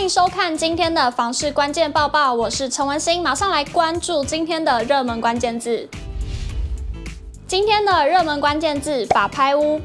欢迎收看今天的房市关键报报，我是陈文心，马上来关注今天的热门关键字。今天的热门关键字：法拍屋。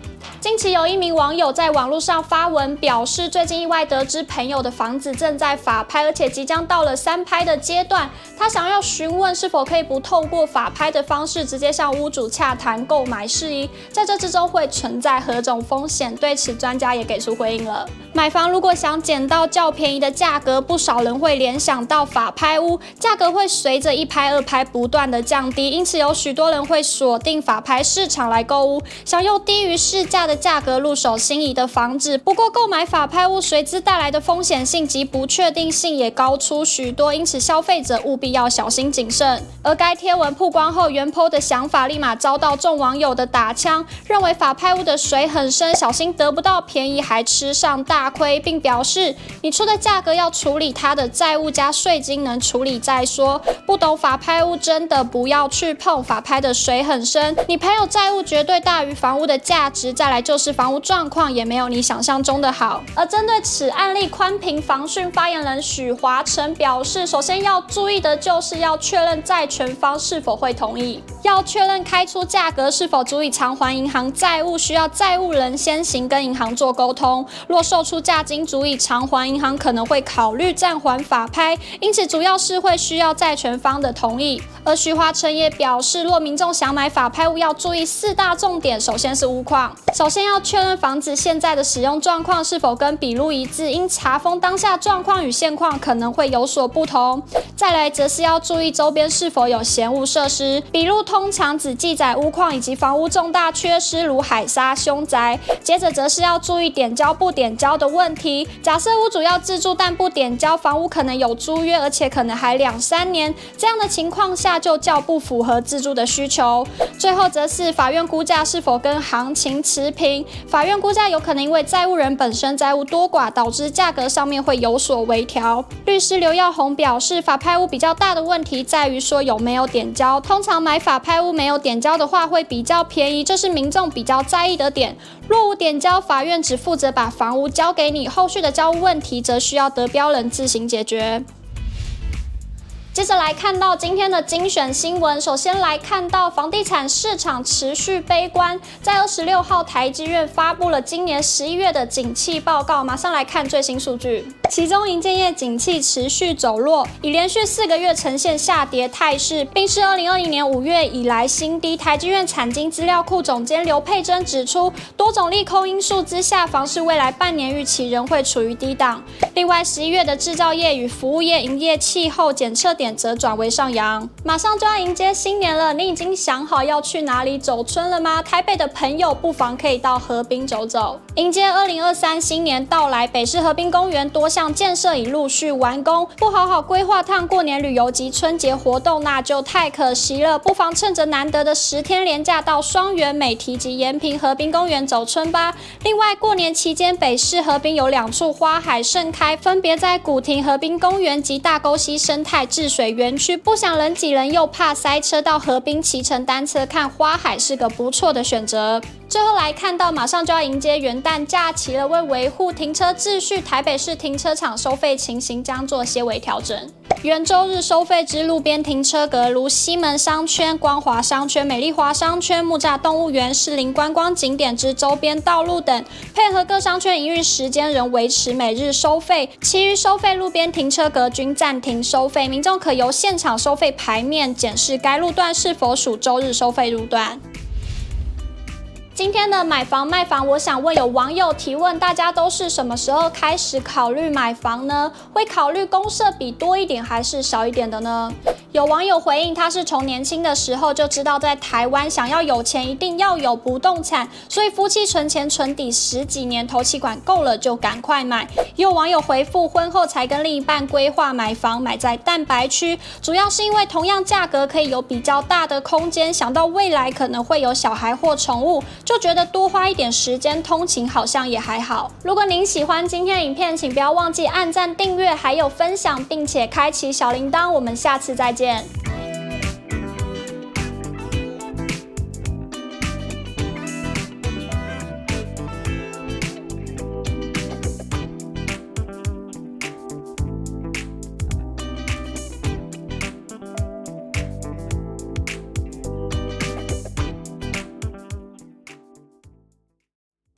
近期有一名网友在网络上发文表示，最近意外得知朋友的房子正在法拍，而且即将到了三拍的阶段。他想要询问是否可以不透过法拍的方式，直接向屋主洽谈购买事宜。在这之中会存在何种风险？对此，专家也给出回应了。买房如果想捡到较便宜的价格，不少人会联想到法拍屋，价格会随着一拍、二拍不断的降低，因此有许多人会锁定法拍市场来购屋，想用低于市价的。价格入手心仪的房子，不过购买法拍屋随之带来的风险性及不确定性也高出许多，因此消费者务必要小心谨慎。而该贴文曝光后，原 PO 的想法立马遭到众网友的打枪，认为法拍屋的水很深，小心得不到便宜还吃上大亏，并表示你出的价格要处理他的债务加税金，能处理再说。不懂法拍屋真的不要去碰，法拍的水很深，你朋友债务绝对大于房屋的价值，再来。就是房屋状况也没有你想象中的好。而针对此案例，宽频防汛发言人许华成表示，首先要注意的就是要确认债权方是否会同意，要确认开出价格是否足以偿还银行债务，需要债务人先行跟银行做沟通。若售出价金足以偿还，银行可能会考虑暂缓法拍，因此主要是会需要债权方的同意。而徐华成也表示，若民众想买法拍屋，要注意四大重点，首先是屋况，首先。要确认房子现在的使用状况是否跟笔录一致，因查封当下状况与现况可能会有所不同。再来则是要注意周边是否有嫌物设施，笔录通常只记载屋况以及房屋重大缺失，如海沙、凶宅。接着则是要注意点交不点交的问题。假设屋主要自住但不点交，房屋可能有租约，而且可能还两三年，这样的情况下就较不符合自住的需求。最后则是法院估价是否跟行情持平。法院估价有可能因为债务人本身债务多寡，导致价格上面会有所微调。律师刘耀宏表示，法拍屋比较大的问题在于说有没有点交。通常买法拍屋没有点交的话，会比较便宜，这是民众比较在意的点。若无点交，法院只负责把房屋交给你，后续的交屋问题则需要得标人自行解决。接着来看到今天的精选新闻，首先来看到房地产市场持续悲观，在二十六号台积院发布了今年十一月的景气报告，马上来看最新数据，其中营建业景气持续走弱，已连续四个月呈现下跌态势，并是二零二零年五月以来新低。台积院产经资料库总监刘佩珍指出，多种利空因素之下，房市未来半年预期仍会处于低档。另外，十一月的制造业与服务业营业气候检测点。则转为上扬，马上就要迎接新年了，你已经想好要去哪里走春了吗？台北的朋友不妨可以到河滨走走，迎接二零二三新年到来。北市河滨公园多项建设已陆续完工，不好好规划趟过年旅游及春节活动，那就太可惜了。不妨趁着难得的十天连假，到双园、美堤及延平河滨公园走春吧。另外，过年期间北市河滨有两处花海盛开，分别在古亭河滨公园及大沟溪生态治水园区，不想人挤人又怕塞车，到河滨骑乘单车看花海是个不错的选择。最后来看到，马上就要迎接元旦假期了，为维护停车秩序，台北市停车场收费情形将做些微调整。原周日收费之路边停车格，如西门商圈、光华商圈、美丽华商圈、木栅动物园、士林观光景点之周边道路等，配合各商圈营运时间，仍维持每日收费。其余收费路边停车格均暂停收费，民众可由现场收费牌面检视该路段是否属周日收费路段。今天的买房卖房，我想问有网友提问：大家都是什么时候开始考虑买房呢？会考虑公设比多一点还是少一点的呢？有网友回应，他是从年轻的时候就知道在台湾想要有钱一定要有不动产，所以夫妻存钱存底十几年，头期款够了就赶快买。也有网友回复，婚后才跟另一半规划买房，买在蛋白区，主要是因为同样价格可以有比较大的空间，想到未来可能会有小孩或宠物，就觉得多花一点时间通勤好像也还好。如果您喜欢今天的影片，请不要忘记按赞、订阅，还有分享，并且开启小铃铛。我们下次再见。